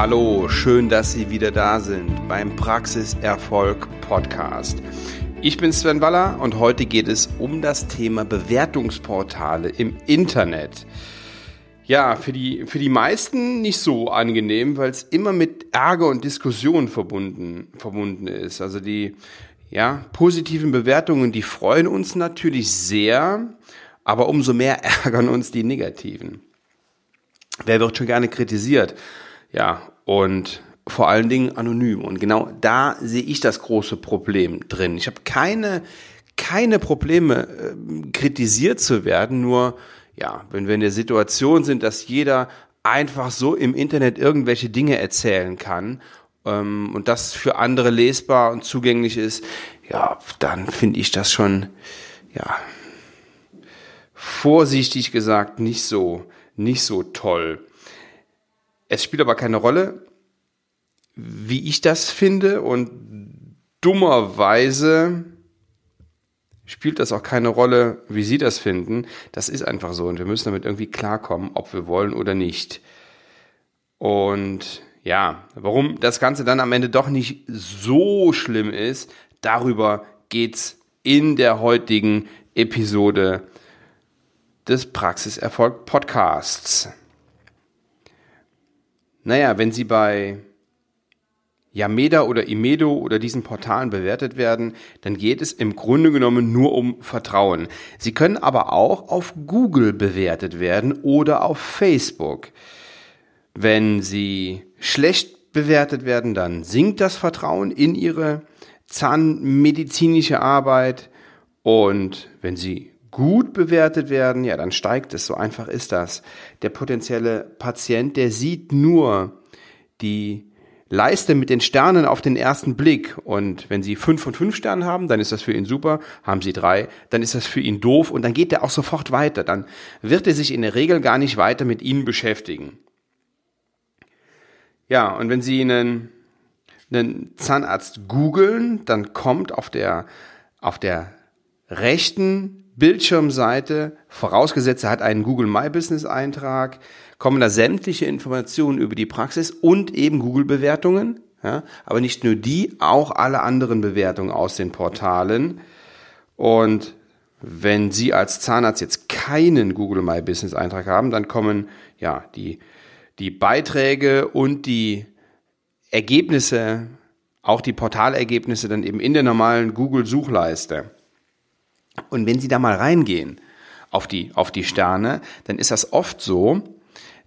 Hallo, schön, dass Sie wieder da sind beim Praxiserfolg Podcast. Ich bin Sven Waller und heute geht es um das Thema Bewertungsportale im Internet. Ja, für die, für die meisten nicht so angenehm, weil es immer mit Ärger und Diskussion verbunden, verbunden ist. Also die ja, positiven Bewertungen, die freuen uns natürlich sehr, aber umso mehr ärgern uns die negativen. Wer wird schon gerne kritisiert? Ja, und vor allen Dingen anonym. Und genau da sehe ich das große Problem drin. Ich habe keine, keine Probleme, äh, kritisiert zu werden, nur ja, wenn wir in der Situation sind, dass jeder einfach so im Internet irgendwelche Dinge erzählen kann ähm, und das für andere lesbar und zugänglich ist, ja, dann finde ich das schon, ja, vorsichtig gesagt nicht so, nicht so toll. Es spielt aber keine Rolle, wie ich das finde und dummerweise spielt das auch keine Rolle, wie Sie das finden. Das ist einfach so und wir müssen damit irgendwie klarkommen, ob wir wollen oder nicht. Und ja, warum das Ganze dann am Ende doch nicht so schlimm ist, darüber geht's in der heutigen Episode des Praxiserfolg Podcasts. Naja, wenn Sie bei Yameda oder Imedo oder diesen Portalen bewertet werden, dann geht es im Grunde genommen nur um Vertrauen. Sie können aber auch auf Google bewertet werden oder auf Facebook. Wenn Sie schlecht bewertet werden, dann sinkt das Vertrauen in Ihre zahnmedizinische Arbeit und wenn Sie gut bewertet werden, ja, dann steigt es. So einfach ist das. Der potenzielle Patient, der sieht nur die Leiste mit den Sternen auf den ersten Blick. Und wenn Sie fünf von fünf Sternen haben, dann ist das für ihn super. Haben Sie drei, dann ist das für ihn doof. Und dann geht er auch sofort weiter. Dann wird er sich in der Regel gar nicht weiter mit Ihnen beschäftigen. Ja, und wenn Sie einen, einen Zahnarzt googeln, dann kommt auf der, auf der rechten Bildschirmseite, vorausgesetzt er hat einen Google My Business Eintrag, kommen da sämtliche Informationen über die Praxis und eben Google Bewertungen. Ja, aber nicht nur die, auch alle anderen Bewertungen aus den Portalen. Und wenn Sie als Zahnarzt jetzt keinen Google My Business Eintrag haben, dann kommen ja die, die Beiträge und die Ergebnisse, auch die Portalergebnisse dann eben in der normalen Google Suchleiste. Und wenn Sie da mal reingehen auf die, auf die Sterne, dann ist das oft so,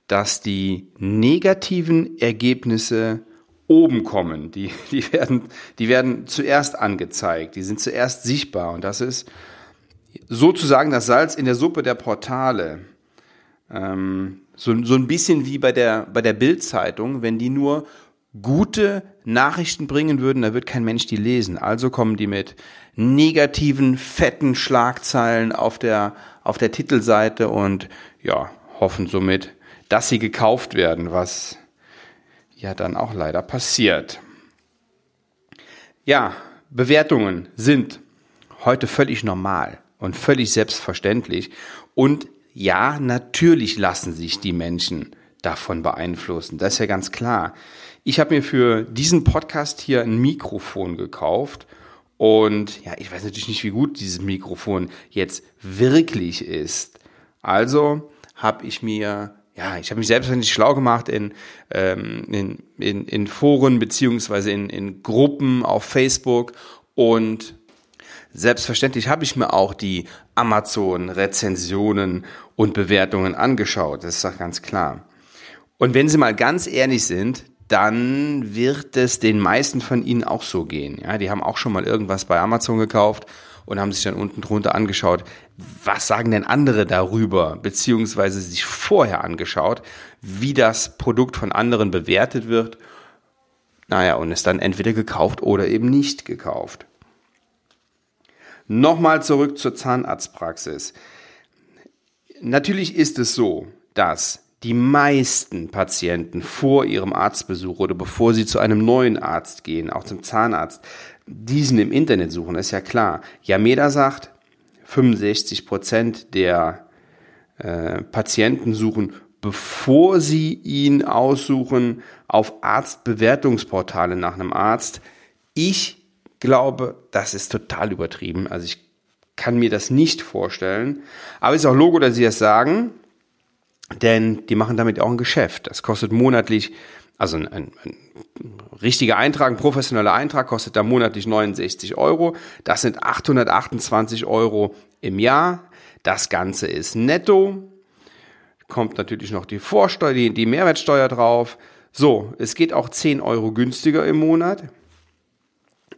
dass die negativen Ergebnisse oben kommen. Die, die, werden, die werden zuerst angezeigt, die sind zuerst sichtbar. Und das ist sozusagen das Salz in der Suppe der Portale. Ähm, so, so ein bisschen wie bei der, bei der Bildzeitung, wenn die nur gute Nachrichten bringen würden, da wird kein Mensch die lesen. Also kommen die mit negativen, fetten Schlagzeilen auf der, auf der Titelseite und ja, hoffen somit, dass sie gekauft werden, was ja dann auch leider passiert. Ja, Bewertungen sind heute völlig normal und völlig selbstverständlich und ja, natürlich lassen sich die Menschen davon beeinflussen. Das ist ja ganz klar. Ich habe mir für diesen Podcast hier ein Mikrofon gekauft und ja, ich weiß natürlich nicht, wie gut dieses Mikrofon jetzt wirklich ist. Also habe ich mir ja, ich habe mich selbstverständlich schlau gemacht in, ähm, in, in, in Foren beziehungsweise in, in Gruppen auf Facebook und selbstverständlich habe ich mir auch die Amazon-Rezensionen und Bewertungen angeschaut. Das ist doch ganz klar. Und wenn Sie mal ganz ehrlich sind, dann wird es den meisten von Ihnen auch so gehen. Ja, die haben auch schon mal irgendwas bei Amazon gekauft und haben sich dann unten drunter angeschaut, was sagen denn andere darüber, beziehungsweise sich vorher angeschaut, wie das Produkt von anderen bewertet wird. Naja, und es dann entweder gekauft oder eben nicht gekauft. Nochmal zurück zur Zahnarztpraxis. Natürlich ist es so, dass die meisten Patienten vor ihrem Arztbesuch oder bevor sie zu einem neuen Arzt gehen, auch zum Zahnarzt, diesen im Internet suchen, ist ja klar. Yameda sagt, 65 Prozent der äh, Patienten suchen bevor Sie ihn aussuchen auf Arztbewertungsportale nach einem Arzt. Ich glaube, das ist total übertrieben. Also ich kann mir das nicht vorstellen. Aber ist auch Logo, dass Sie das sagen, denn die machen damit auch ein Geschäft. Das kostet monatlich, also ein, ein, ein richtiger Eintrag, ein professioneller Eintrag kostet da monatlich 69 Euro. Das sind 828 Euro im Jahr. Das Ganze ist netto. Kommt natürlich noch die Vorsteuer, die, die Mehrwertsteuer drauf. So, es geht auch 10 Euro günstiger im Monat.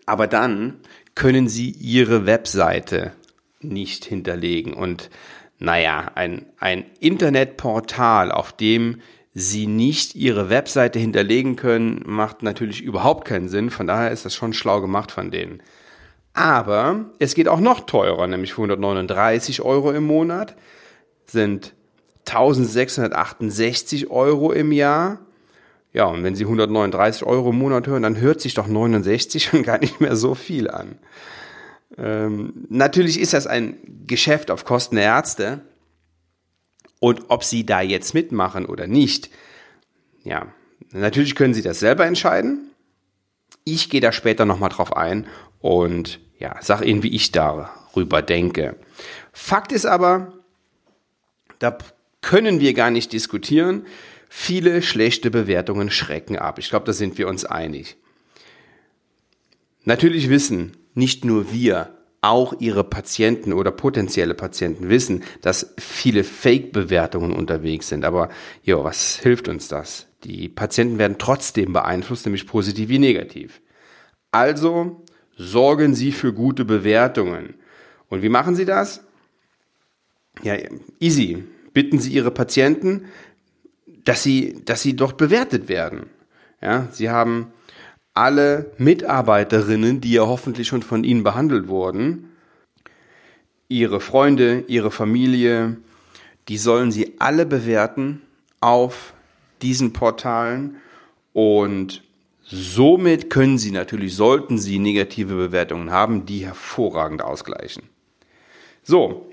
Aber dann können Sie Ihre Webseite nicht hinterlegen. Und naja, ein, ein Internetportal, auf dem Sie nicht Ihre Webseite hinterlegen können, macht natürlich überhaupt keinen Sinn. Von daher ist das schon schlau gemacht von denen. Aber es geht auch noch teurer, nämlich für 139 Euro im Monat sind 1668 Euro im Jahr. Ja, und wenn Sie 139 Euro im Monat hören, dann hört sich doch 69 schon gar nicht mehr so viel an. Ähm, natürlich ist das ein Geschäft auf Kosten der Ärzte. Und ob Sie da jetzt mitmachen oder nicht, ja, natürlich können Sie das selber entscheiden. Ich gehe da später nochmal drauf ein und ja, sag Ihnen, wie ich darüber denke. Fakt ist aber, da können wir gar nicht diskutieren. Viele schlechte Bewertungen schrecken ab. Ich glaube, da sind wir uns einig. Natürlich wissen nicht nur wir, auch ihre Patienten oder potenzielle Patienten wissen, dass viele Fake-Bewertungen unterwegs sind. Aber jo, was hilft uns das? Die Patienten werden trotzdem beeinflusst, nämlich positiv wie negativ. Also sorgen Sie für gute Bewertungen. Und wie machen Sie das? Ja, easy. Bitten Sie Ihre Patienten, dass sie, dass sie dort bewertet werden. Ja, Sie haben alle Mitarbeiterinnen, die ja hoffentlich schon von Ihnen behandelt wurden, Ihre Freunde, Ihre Familie, die sollen Sie alle bewerten auf diesen Portalen und somit können Sie natürlich, sollten Sie negative Bewertungen haben, die hervorragend ausgleichen. So,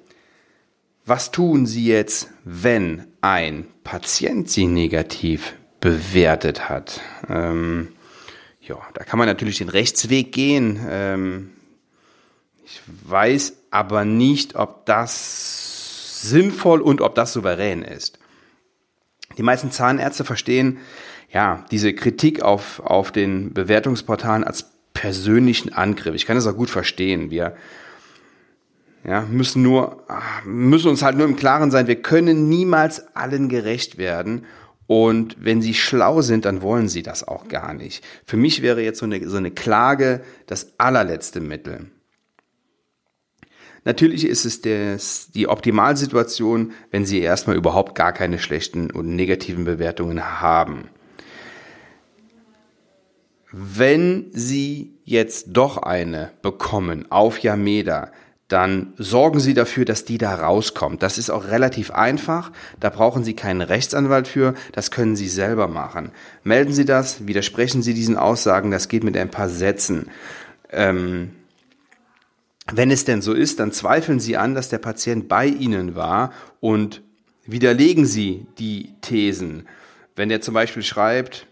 was tun Sie jetzt, wenn ein Patient Sie negativ bewertet hat? Ähm, ja, da kann man natürlich den Rechtsweg gehen. Ähm, ich weiß aber nicht, ob das sinnvoll und ob das souverän ist. Die meisten Zahnärzte verstehen ja diese Kritik auf, auf den Bewertungsportalen als persönlichen Angriff. Ich kann das auch gut verstehen. Wir ja, müssen nur, müssen uns halt nur im Klaren sein, wir können niemals allen gerecht werden und wenn sie schlau sind, dann wollen sie das auch gar nicht. Für mich wäre jetzt so eine, so eine Klage das allerletzte Mittel. Natürlich ist es des, die Optimalsituation, wenn Sie erstmal überhaupt gar keine schlechten und negativen Bewertungen haben. Wenn Sie jetzt doch eine bekommen auf Yameda, dann sorgen Sie dafür, dass die da rauskommt. Das ist auch relativ einfach. Da brauchen Sie keinen Rechtsanwalt für. Das können Sie selber machen. Melden Sie das, widersprechen Sie diesen Aussagen. Das geht mit ein paar Sätzen. Ähm, wenn es denn so ist, dann zweifeln Sie an, dass der Patient bei Ihnen war und widerlegen Sie die Thesen. Wenn der zum Beispiel schreibt,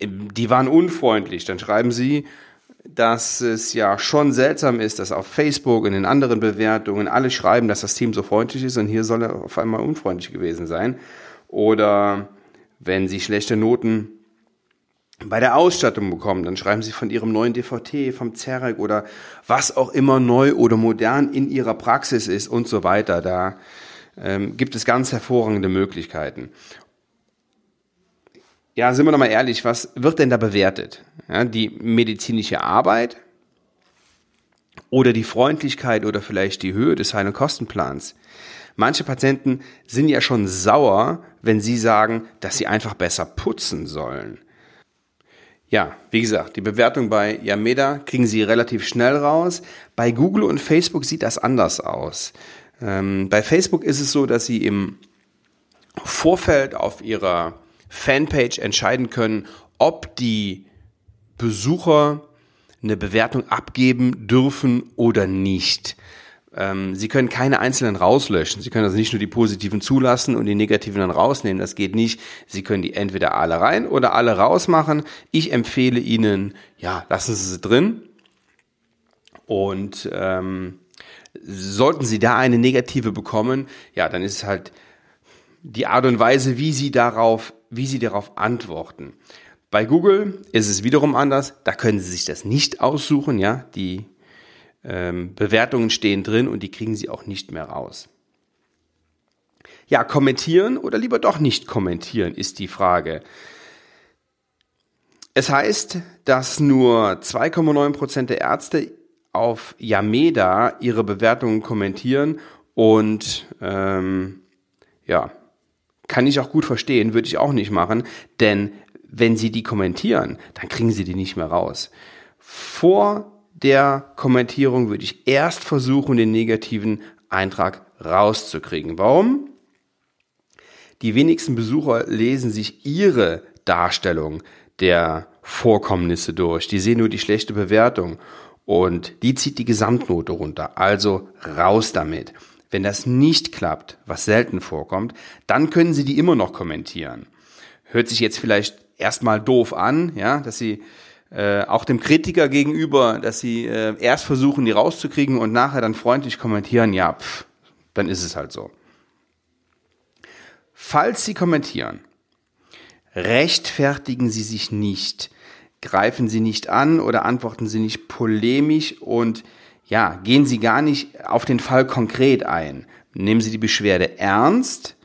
die waren unfreundlich, dann schreiben Sie, dass es ja schon seltsam ist, dass auf Facebook und in anderen Bewertungen alle schreiben, dass das Team so freundlich ist und hier soll er auf einmal unfreundlich gewesen sein. Oder wenn sie schlechte Noten bei der Ausstattung bekommen, dann schreiben sie von ihrem neuen DVT, vom Zerek oder was auch immer neu oder modern in ihrer Praxis ist und so weiter. Da ähm, gibt es ganz hervorragende Möglichkeiten ja, sind wir doch mal ehrlich, was wird denn da bewertet? Ja, die medizinische Arbeit oder die Freundlichkeit oder vielleicht die Höhe des Heil- und Kostenplans? Manche Patienten sind ja schon sauer, wenn sie sagen, dass sie einfach besser putzen sollen. Ja, wie gesagt, die Bewertung bei Yameda kriegen Sie relativ schnell raus. Bei Google und Facebook sieht das anders aus. Ähm, bei Facebook ist es so, dass Sie im Vorfeld auf Ihrer Fanpage entscheiden können, ob die Besucher eine Bewertung abgeben dürfen oder nicht. Ähm, Sie können keine einzelnen rauslöschen. Sie können also nicht nur die positiven zulassen und die negativen dann rausnehmen. Das geht nicht. Sie können die entweder alle rein oder alle rausmachen. Ich empfehle Ihnen, ja, lassen Sie sie drin. Und ähm, sollten Sie da eine negative bekommen, ja, dann ist es halt die Art und Weise, wie Sie darauf, wie Sie darauf antworten. Bei Google ist es wiederum anders. Da können Sie sich das nicht aussuchen, ja. Die ähm, Bewertungen stehen drin und die kriegen Sie auch nicht mehr raus. Ja, kommentieren oder lieber doch nicht kommentieren, ist die Frage. Es heißt, dass nur 2,9 Prozent der Ärzte auf Yameda ihre Bewertungen kommentieren und ähm, ja, kann ich auch gut verstehen, würde ich auch nicht machen, denn wenn sie die kommentieren, dann kriegen sie die nicht mehr raus. Vor der Kommentierung würde ich erst versuchen, den negativen Eintrag rauszukriegen. Warum? Die wenigsten Besucher lesen sich ihre Darstellung der Vorkommnisse durch. Die sehen nur die schlechte Bewertung und die zieht die Gesamtnote runter. Also raus damit. Wenn das nicht klappt, was selten vorkommt, dann können Sie die immer noch kommentieren. Hört sich jetzt vielleicht erstmal doof an, ja, dass Sie äh, auch dem Kritiker gegenüber, dass Sie äh, erst versuchen, die rauszukriegen und nachher dann freundlich kommentieren, ja, pff, dann ist es halt so. Falls Sie kommentieren, rechtfertigen Sie sich nicht, greifen Sie nicht an oder antworten Sie nicht polemisch und ja, gehen Sie gar nicht auf den Fall konkret ein. Nehmen Sie die Beschwerde ernst,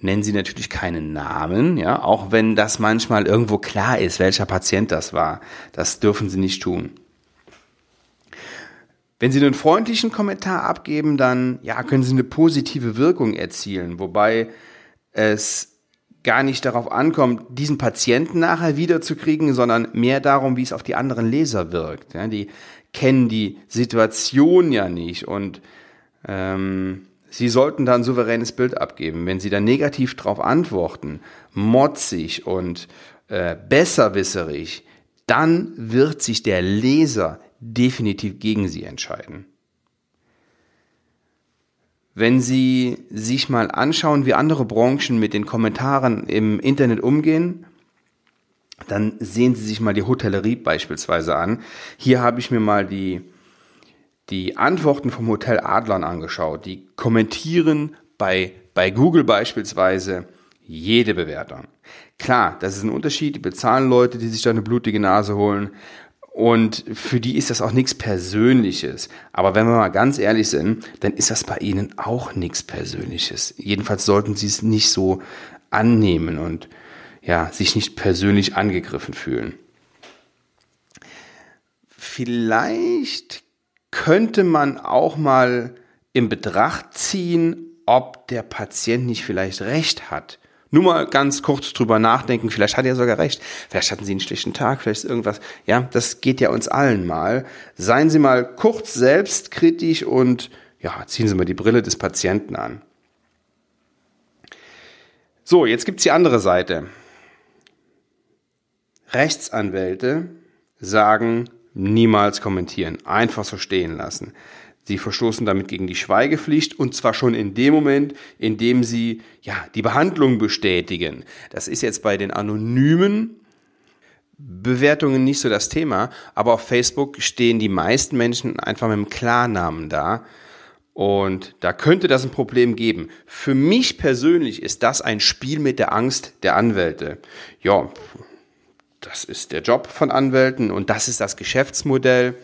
nennen Sie natürlich keinen Namen, ja, auch wenn das manchmal irgendwo klar ist, welcher Patient das war. Das dürfen Sie nicht tun. Wenn Sie einen freundlichen Kommentar abgeben, dann ja, können Sie eine positive Wirkung erzielen, wobei es gar nicht darauf ankommt, diesen Patienten nachher wiederzukriegen, sondern mehr darum, wie es auf die anderen Leser wirkt. Ja, die kennen die Situation ja nicht und ähm, sie sollten da ein souveränes Bild abgeben. Wenn sie dann negativ darauf antworten, motzig und äh, besserwisserig, dann wird sich der Leser definitiv gegen sie entscheiden. Wenn Sie sich mal anschauen, wie andere Branchen mit den Kommentaren im Internet umgehen, dann sehen Sie sich mal die Hotellerie beispielsweise an. Hier habe ich mir mal die, die Antworten vom Hotel Adlern angeschaut. Die kommentieren bei, bei Google beispielsweise jede Bewertung. Klar, das ist ein Unterschied. Die bezahlen Leute, die sich da eine blutige Nase holen. Und für die ist das auch nichts Persönliches. Aber wenn wir mal ganz ehrlich sind, dann ist das bei ihnen auch nichts Persönliches. Jedenfalls sollten sie es nicht so annehmen und ja, sich nicht persönlich angegriffen fühlen. Vielleicht könnte man auch mal in Betracht ziehen, ob der Patient nicht vielleicht recht hat. Nur mal ganz kurz drüber nachdenken, vielleicht hat er sogar recht, vielleicht hatten Sie einen schlechten Tag, vielleicht ist irgendwas, ja, das geht ja uns allen mal. Seien Sie mal kurz selbstkritisch und ja, ziehen Sie mal die Brille des Patienten an. So, jetzt gibt's die andere Seite. Rechtsanwälte sagen, niemals kommentieren, einfach so stehen lassen. Sie verstoßen damit gegen die Schweigepflicht und zwar schon in dem Moment, in dem sie ja die Behandlung bestätigen. Das ist jetzt bei den anonymen Bewertungen nicht so das Thema, aber auf Facebook stehen die meisten Menschen einfach mit dem Klarnamen da. Und da könnte das ein Problem geben. Für mich persönlich ist das ein Spiel mit der Angst der Anwälte. Ja, das ist der Job von Anwälten und das ist das Geschäftsmodell.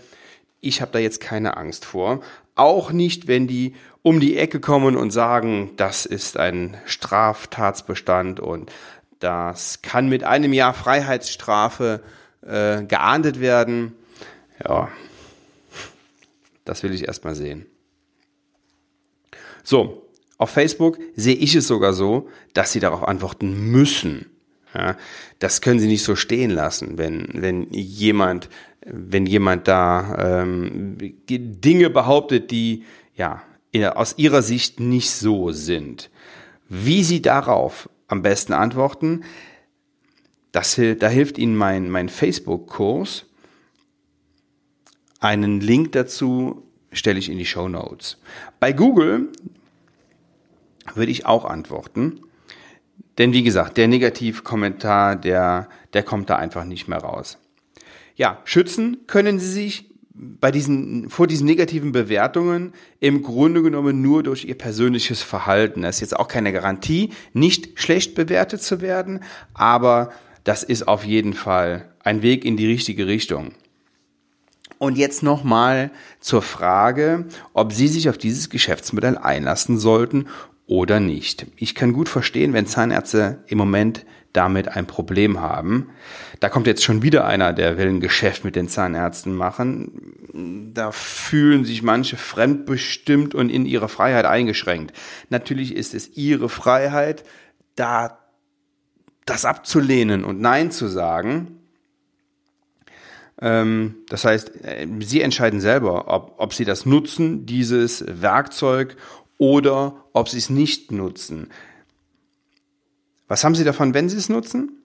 Ich habe da jetzt keine Angst vor. Auch nicht, wenn die um die Ecke kommen und sagen, das ist ein Straftatsbestand und das kann mit einem Jahr Freiheitsstrafe äh, geahndet werden. Ja, das will ich erstmal sehen. So, auf Facebook sehe ich es sogar so, dass sie darauf antworten müssen. Ja, das können sie nicht so stehen lassen, wenn, wenn jemand wenn jemand da ähm, Dinge behauptet, die ja aus ihrer Sicht nicht so sind. Wie sie darauf am besten antworten, das, da hilft Ihnen mein, mein Facebook-Kurs. Einen Link dazu stelle ich in die Show Notes. Bei Google würde ich auch antworten. Denn wie gesagt, der Negativkommentar, der, der kommt da einfach nicht mehr raus. Ja, schützen können Sie sich bei diesen, vor diesen negativen Bewertungen im Grunde genommen nur durch Ihr persönliches Verhalten. Das ist jetzt auch keine Garantie, nicht schlecht bewertet zu werden, aber das ist auf jeden Fall ein Weg in die richtige Richtung. Und jetzt nochmal zur Frage, ob Sie sich auf dieses Geschäftsmodell einlassen sollten oder nicht. Ich kann gut verstehen, wenn Zahnärzte im Moment damit ein Problem haben. Da kommt jetzt schon wieder einer, der will ein Geschäft mit den Zahnärzten machen. Da fühlen sich manche fremdbestimmt und in ihrer Freiheit eingeschränkt. Natürlich ist es ihre Freiheit, da das abzulehnen und Nein zu sagen. Ähm, das heißt, äh, sie entscheiden selber, ob, ob sie das nutzen, dieses Werkzeug, oder ob sie es nicht nutzen. Was haben Sie davon, wenn Sie es nutzen?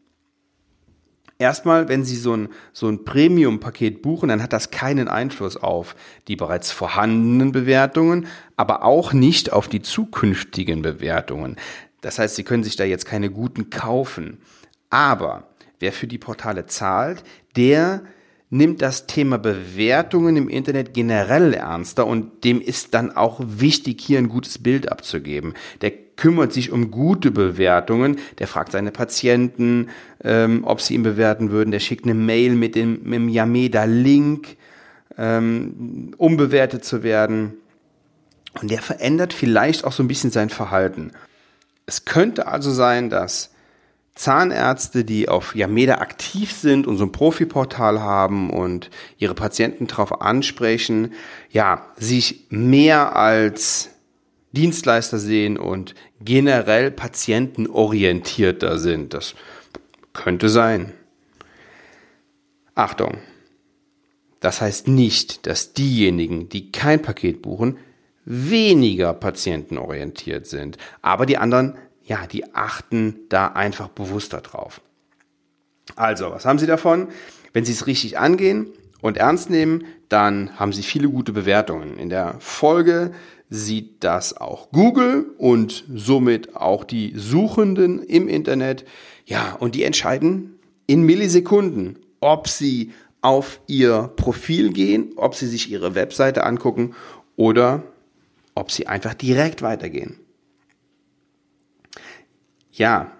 Erstmal, wenn Sie so ein, so ein Premium-Paket buchen, dann hat das keinen Einfluss auf die bereits vorhandenen Bewertungen, aber auch nicht auf die zukünftigen Bewertungen. Das heißt, Sie können sich da jetzt keine guten kaufen. Aber wer für die Portale zahlt, der nimmt das Thema Bewertungen im Internet generell ernster und dem ist dann auch wichtig, hier ein gutes Bild abzugeben. Der kümmert sich um gute Bewertungen, der fragt seine Patienten, ähm, ob sie ihn bewerten würden, der schickt eine Mail mit dem, dem Yameda-Link, ähm, um bewertet zu werden. Und der verändert vielleicht auch so ein bisschen sein Verhalten. Es könnte also sein, dass Zahnärzte, die auf Yameda aktiv sind und so ein Profiportal haben und ihre Patienten darauf ansprechen, ja, sich mehr als Dienstleister sehen und generell patientenorientierter sind. Das könnte sein. Achtung. Das heißt nicht, dass diejenigen, die kein Paket buchen, weniger patientenorientiert sind. Aber die anderen ja, die achten da einfach bewusster drauf. Also, was haben Sie davon? Wenn Sie es richtig angehen und ernst nehmen, dann haben Sie viele gute Bewertungen. In der Folge sieht das auch Google und somit auch die Suchenden im Internet. Ja, und die entscheiden in Millisekunden, ob sie auf ihr Profil gehen, ob sie sich ihre Webseite angucken oder ob sie einfach direkt weitergehen. Ja,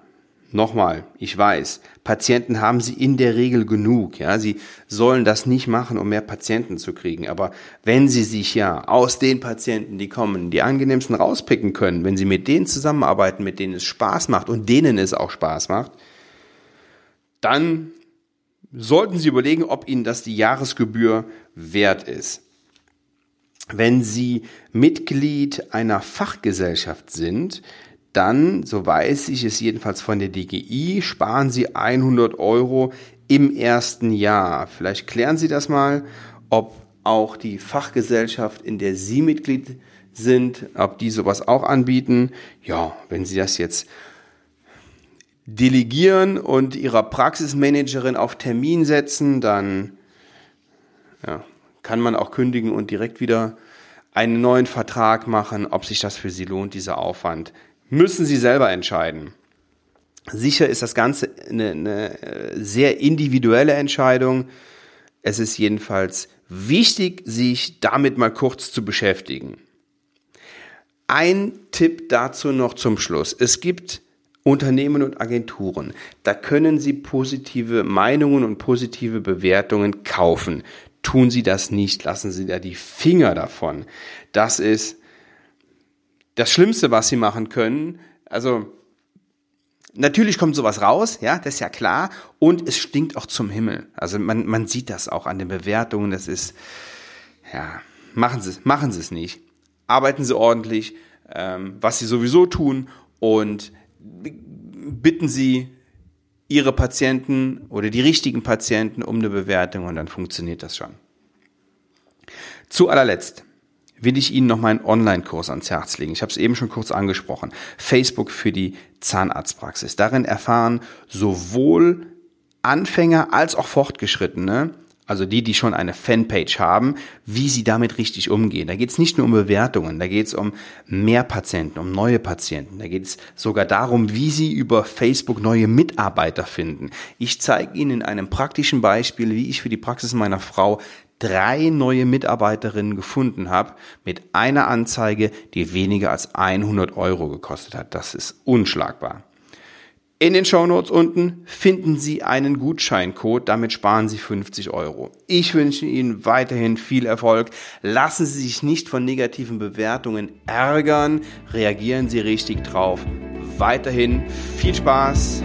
nochmal, ich weiß, Patienten haben sie in der Regel genug. Ja, sie sollen das nicht machen, um mehr Patienten zu kriegen. Aber wenn sie sich ja aus den Patienten, die kommen, die angenehmsten rauspicken können, wenn sie mit denen zusammenarbeiten, mit denen es Spaß macht und denen es auch Spaß macht, dann sollten sie überlegen, ob ihnen das die Jahresgebühr wert ist. Wenn Sie Mitglied einer Fachgesellschaft sind, dann, so weiß ich es jedenfalls von der DGI, sparen Sie 100 Euro im ersten Jahr. Vielleicht klären Sie das mal, ob auch die Fachgesellschaft, in der Sie Mitglied sind, ob die sowas auch anbieten. Ja, wenn Sie das jetzt delegieren und Ihrer Praxismanagerin auf Termin setzen, dann ja, kann man auch kündigen und direkt wieder einen neuen Vertrag machen, ob sich das für Sie lohnt, dieser Aufwand müssen Sie selber entscheiden. Sicher ist das Ganze eine, eine äh, sehr individuelle Entscheidung. Es ist jedenfalls wichtig, sich damit mal kurz zu beschäftigen. Ein Tipp dazu noch zum Schluss. Es gibt Unternehmen und Agenturen. Da können Sie positive Meinungen und positive Bewertungen kaufen. Tun Sie das nicht, lassen Sie da die Finger davon. Das ist das Schlimmste, was sie machen können. Also natürlich kommt sowas raus, ja, das ist ja klar. Und es stinkt auch zum Himmel. Also man, man sieht das auch an den Bewertungen. Das ist, ja, machen Sie es, machen Sie es nicht. Arbeiten Sie ordentlich, ähm, was Sie sowieso tun und bitten Sie Ihre Patienten oder die richtigen Patienten um eine Bewertung und dann funktioniert das schon. Zu allerletzt will ich Ihnen noch meinen Online-Kurs ans Herz legen. Ich habe es eben schon kurz angesprochen. Facebook für die Zahnarztpraxis. Darin erfahren sowohl Anfänger als auch Fortgeschrittene also die, die schon eine Fanpage haben, wie sie damit richtig umgehen. Da geht es nicht nur um Bewertungen, da geht es um mehr Patienten, um neue Patienten. Da geht es sogar darum, wie sie über Facebook neue Mitarbeiter finden. Ich zeige Ihnen in einem praktischen Beispiel, wie ich für die Praxis meiner Frau drei neue Mitarbeiterinnen gefunden habe mit einer Anzeige, die weniger als 100 Euro gekostet hat. Das ist unschlagbar. In den Shownotes unten finden Sie einen Gutscheincode, damit sparen Sie 50 Euro. Ich wünsche Ihnen weiterhin viel Erfolg. Lassen Sie sich nicht von negativen Bewertungen ärgern. Reagieren Sie richtig drauf. Weiterhin viel Spaß